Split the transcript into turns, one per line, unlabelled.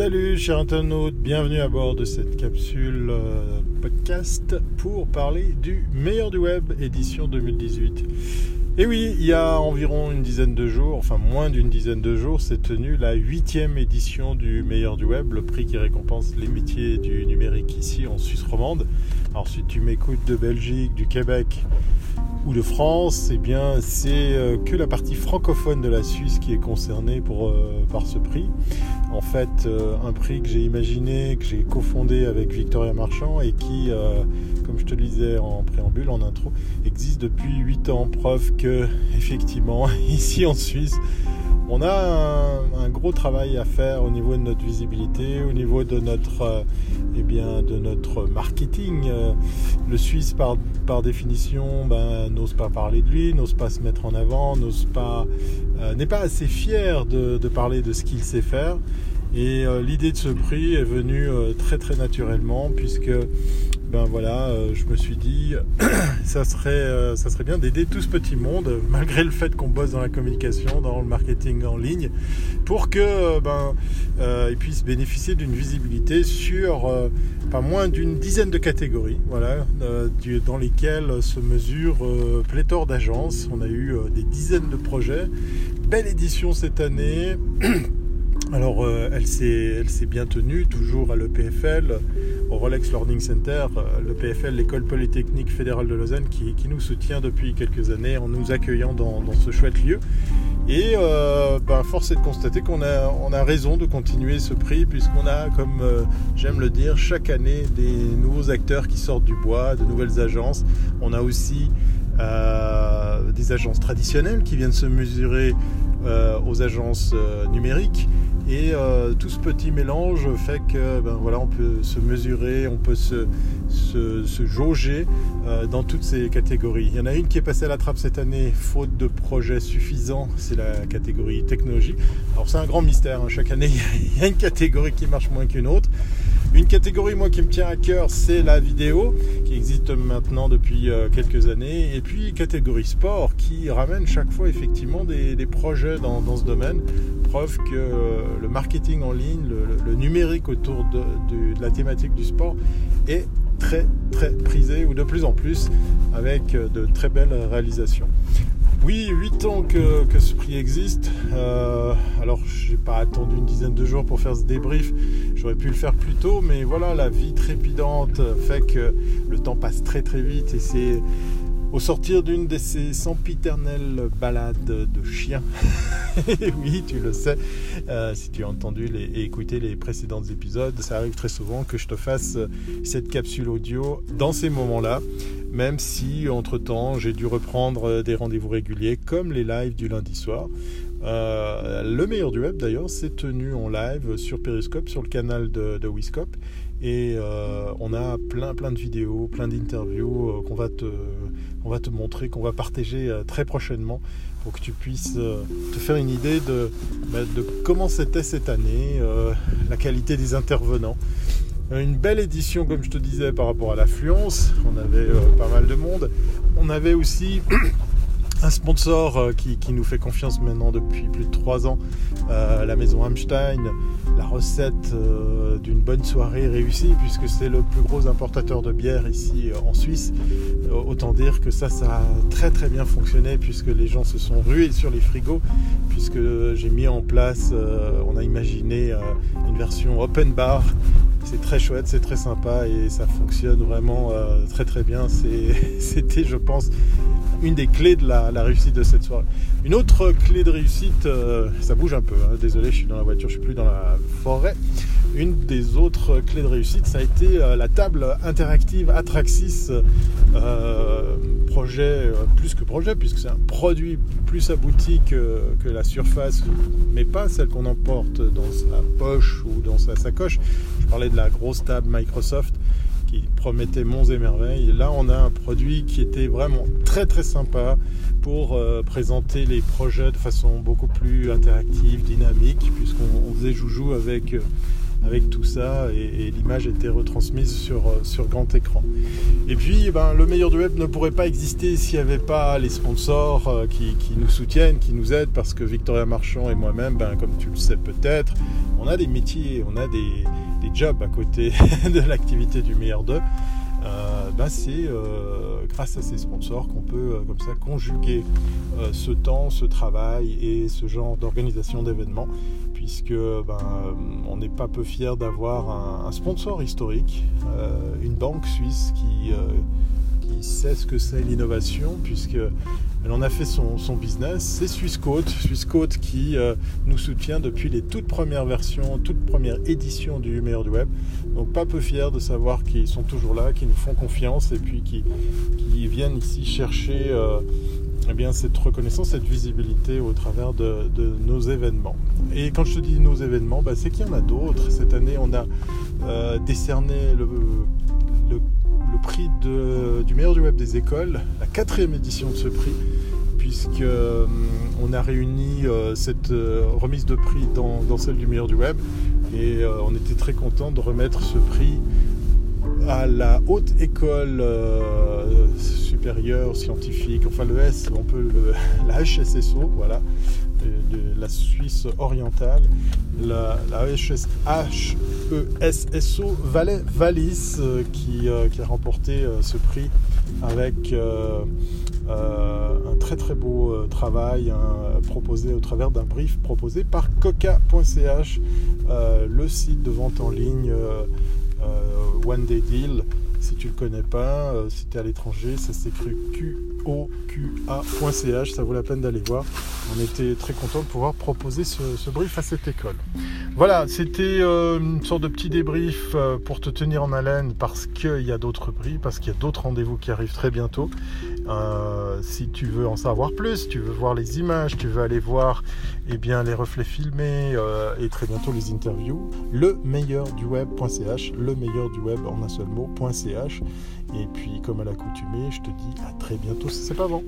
Salut chers internautes, bienvenue à bord de cette capsule euh, podcast pour parler du meilleur du web édition 2018. Et oui, il y a environ une dizaine de jours, enfin moins d'une dizaine de jours, s'est tenue la huitième édition du meilleur du web, le prix qui récompense les métiers du numérique ici en Suisse romande. Alors si tu m'écoutes de Belgique, du Québec, ou de France, eh bien c'est euh, que la partie francophone de la Suisse qui est concernée pour, euh, par ce prix. En fait, euh, un prix que j'ai imaginé, que j'ai cofondé avec Victoria Marchand et qui, comme je te le disais en préambule, en intro, existe depuis 8 ans. Preuve que, effectivement, ici en Suisse, on a un, gros travail à faire au niveau de notre visibilité, au niveau de notre, euh, eh marketing. Euh, le Suisse, par, par définition, ben, n'ose pas parler de lui, n'ose pas se mettre en avant, n'ose pas, euh, n'est pas assez fier de, parler de ce qu'il sait faire. Et l'idée de ce prix est venue très très naturellement puisque ben voilà, euh, je me suis dit, ça serait, euh, ça serait bien d'aider tout ce petit monde, malgré le fait qu'on bosse dans la communication, dans le marketing en ligne, pour que euh, ben, ils puissent bénéficier d'une visibilité sur pas moins d'une dizaine de catégories, voilà, dans lesquelles se mesure pléthore d'agences. On a eu des dizaines de projets. Belle édition cette année. Elle s'est bien tenue, toujours à l'EPFL au Rolex Learning Center, euh, le PFL, l'école polytechnique fédérale de Lausanne, qui, nous soutient depuis quelques années en nous accueillant dans, ce chouette lieu. Et euh, ben, force est de constater qu'on a, on a raison de continuer ce prix, puisqu'on a, comme euh, j'aime le dire, chaque année des nouveaux acteurs qui sortent du bois, de nouvelles agences. On a aussi des agences traditionnelles qui viennent se mesurer aux agences numériques. Et euh, tout ce petit mélange fait que ben, voilà, on peut se mesurer, on peut se, jauger euh, dans toutes ces catégories. Il y en a une qui est passée à la trappe cette année, faute de projet suffisant, c'est la catégorie technologie. Alors c'est un grand mystère, hein. chaque année il y a une catégorie qui marche moins qu'une autre. Une catégorie, moi, qui me tient à cœur, c'est la vidéo, qui existe maintenant depuis euh, quelques années. Et puis, catégorie sport, qui ramène chaque fois, effectivement, des, projets dans, ce domaine. Preuve que euh, le marketing en ligne, le, numérique autour de, la thématique du sport est très, très prisé, ou de plus en plus, avec euh, de très belles réalisations. Oui, 8 ans que, ce prix existe. Euh, alors, j'ai pas attendu une dizaine de jours pour faire ce débrief. J'aurais pu le faire plus tôt, mais voilà, la vie trépidante fait que le temps passe très très vite et c'est au sortir d'une de ces sempiternelles balades de chiens. oui, tu le sais, euh, si tu as entendu et écouté les précédents épisodes, ça arrive très souvent que je te fasse cette capsule audio dans ces moments-là même si entre-temps j'ai dû reprendre euh, des rendez-vous réguliers comme les lives du lundi soir. Euh, le meilleur du web d'ailleurs s'est tenu en live sur Periscope, sur le canal de, de Wiscope. Et euh, on a plein plein de vidéos, plein d'interviews qu'on va te, va te montrer, qu'on va partager très prochainement pour que tu puisses te faire une idée de, bah, de comment c'était cette année, la qualité des intervenants. Une belle édition, comme je te disais, par rapport à l'affluence. On avait euh, pas mal de monde. On avait aussi un sponsor euh, qui, nous fait confiance maintenant depuis plus de trois ans, euh, la maison Hamstein, la recette d'une bonne soirée réussie, puisque c'est le plus gros importateur de bière ici en Suisse. autant dire que ça, ça a très très bien fonctionné, puisque les gens se sont rués sur les frigos, puisque j'ai mis en place, on a imaginé une version open bar c'est très chouette, c'est très sympa et ça fonctionne vraiment euh, très très bien. C'était, je pense, une des clés de la, réussite de cette soirée. Une autre clé de réussite, euh, ça bouge un peu, hein. désolé, je suis dans la voiture, je suis plus dans la forêt. Une des autres clés de réussite, ça a été euh, la table interactive Atraxis, projet, plus que projet, puisque c'est un produit plus abouti que, que la surface, mais pas celle qu'on emporte dans sa poche ou dans sa sacoche. Je parlais de la grosse table Microsoft qui promettait monts et merveilles. Et là, on a un produit qui était vraiment très très sympa pour euh, présenter les projets de façon beaucoup plus interactive, dynamique, puisqu'on faisait joujou avec euh, avec tout ça et, l'image était retransmise sur, sur grand écran. Et puis, ben, le meilleur du web ne pourrait pas exister s'il n'y avait pas les sponsors qui, nous soutiennent, qui nous aident, parce que Victoria Marchand et moi-même, ben, comme tu le sais peut-être, on a des métiers, on a des, des jobs à côté de l'activité du meilleur d'eux. Euh, ben c'est euh, grâce à ces sponsors qu'on peut euh, comme ça conjuguer ce temps, ce travail et ce genre d'organisation d'événements, puisque ben, on n'est pas peu fier d'avoir un, sponsor historique, une banque suisse qui, qui sait ce que c'est l'innovation, puisque elle en a fait son, business. C'est Swissquote, Swissquote qui euh, nous soutient depuis les toutes premières versions, toutes premières éditions du meilleur du web. Donc pas peu fiers de savoir qu'ils sont toujours là, qu'ils nous font confiance et puis qui, viennent ici chercher euh, eh bien, cette reconnaissance, cette visibilité au travers de, nos événements. Et quand je te dis nos événements, bah, c'est qu'il y en a d'autres. Cette année, on a euh, décerné le prix du meilleur du web des écoles, la quatrième édition de ce prix, puisque euh, on a réuni euh, cette euh, remise de prix dans, celle du meilleur du web. Et on était très content de remettre ce prix à la haute école scientifique, enfin le S, on peut le, la HSSO, voilà, de, la Suisse orientale, la, la HESSO Valais Valis euh, qui, euh, qui, a remporté euh, ce prix avec un très très beau travail proposé au travers d'un brief proposé par coca.ch, le site de vente en ligne One Day Deal. Si tu le connais pas, si tu es à l'étranger, ça s'écrit QOQA.ch, ça vaut la peine d'aller voir. On était très content de pouvoir proposer ce, brief à cette école. Voilà, c'était une sorte de petit débrief pour te tenir en haleine parce qu'il y a d'autres prix, parce qu'il y a d'autres rendez-vous qui arrivent très bientôt. si tu veux en savoir plus, tu veux voir les images, tu veux aller voir eh bien, les reflets filmés et très bientôt les interviews, le meilleur du web.ch, le meilleur du web en un seul mot.ch. Et puis, comme à l'accoutumée, je te dis à très bientôt si c'est pas bon.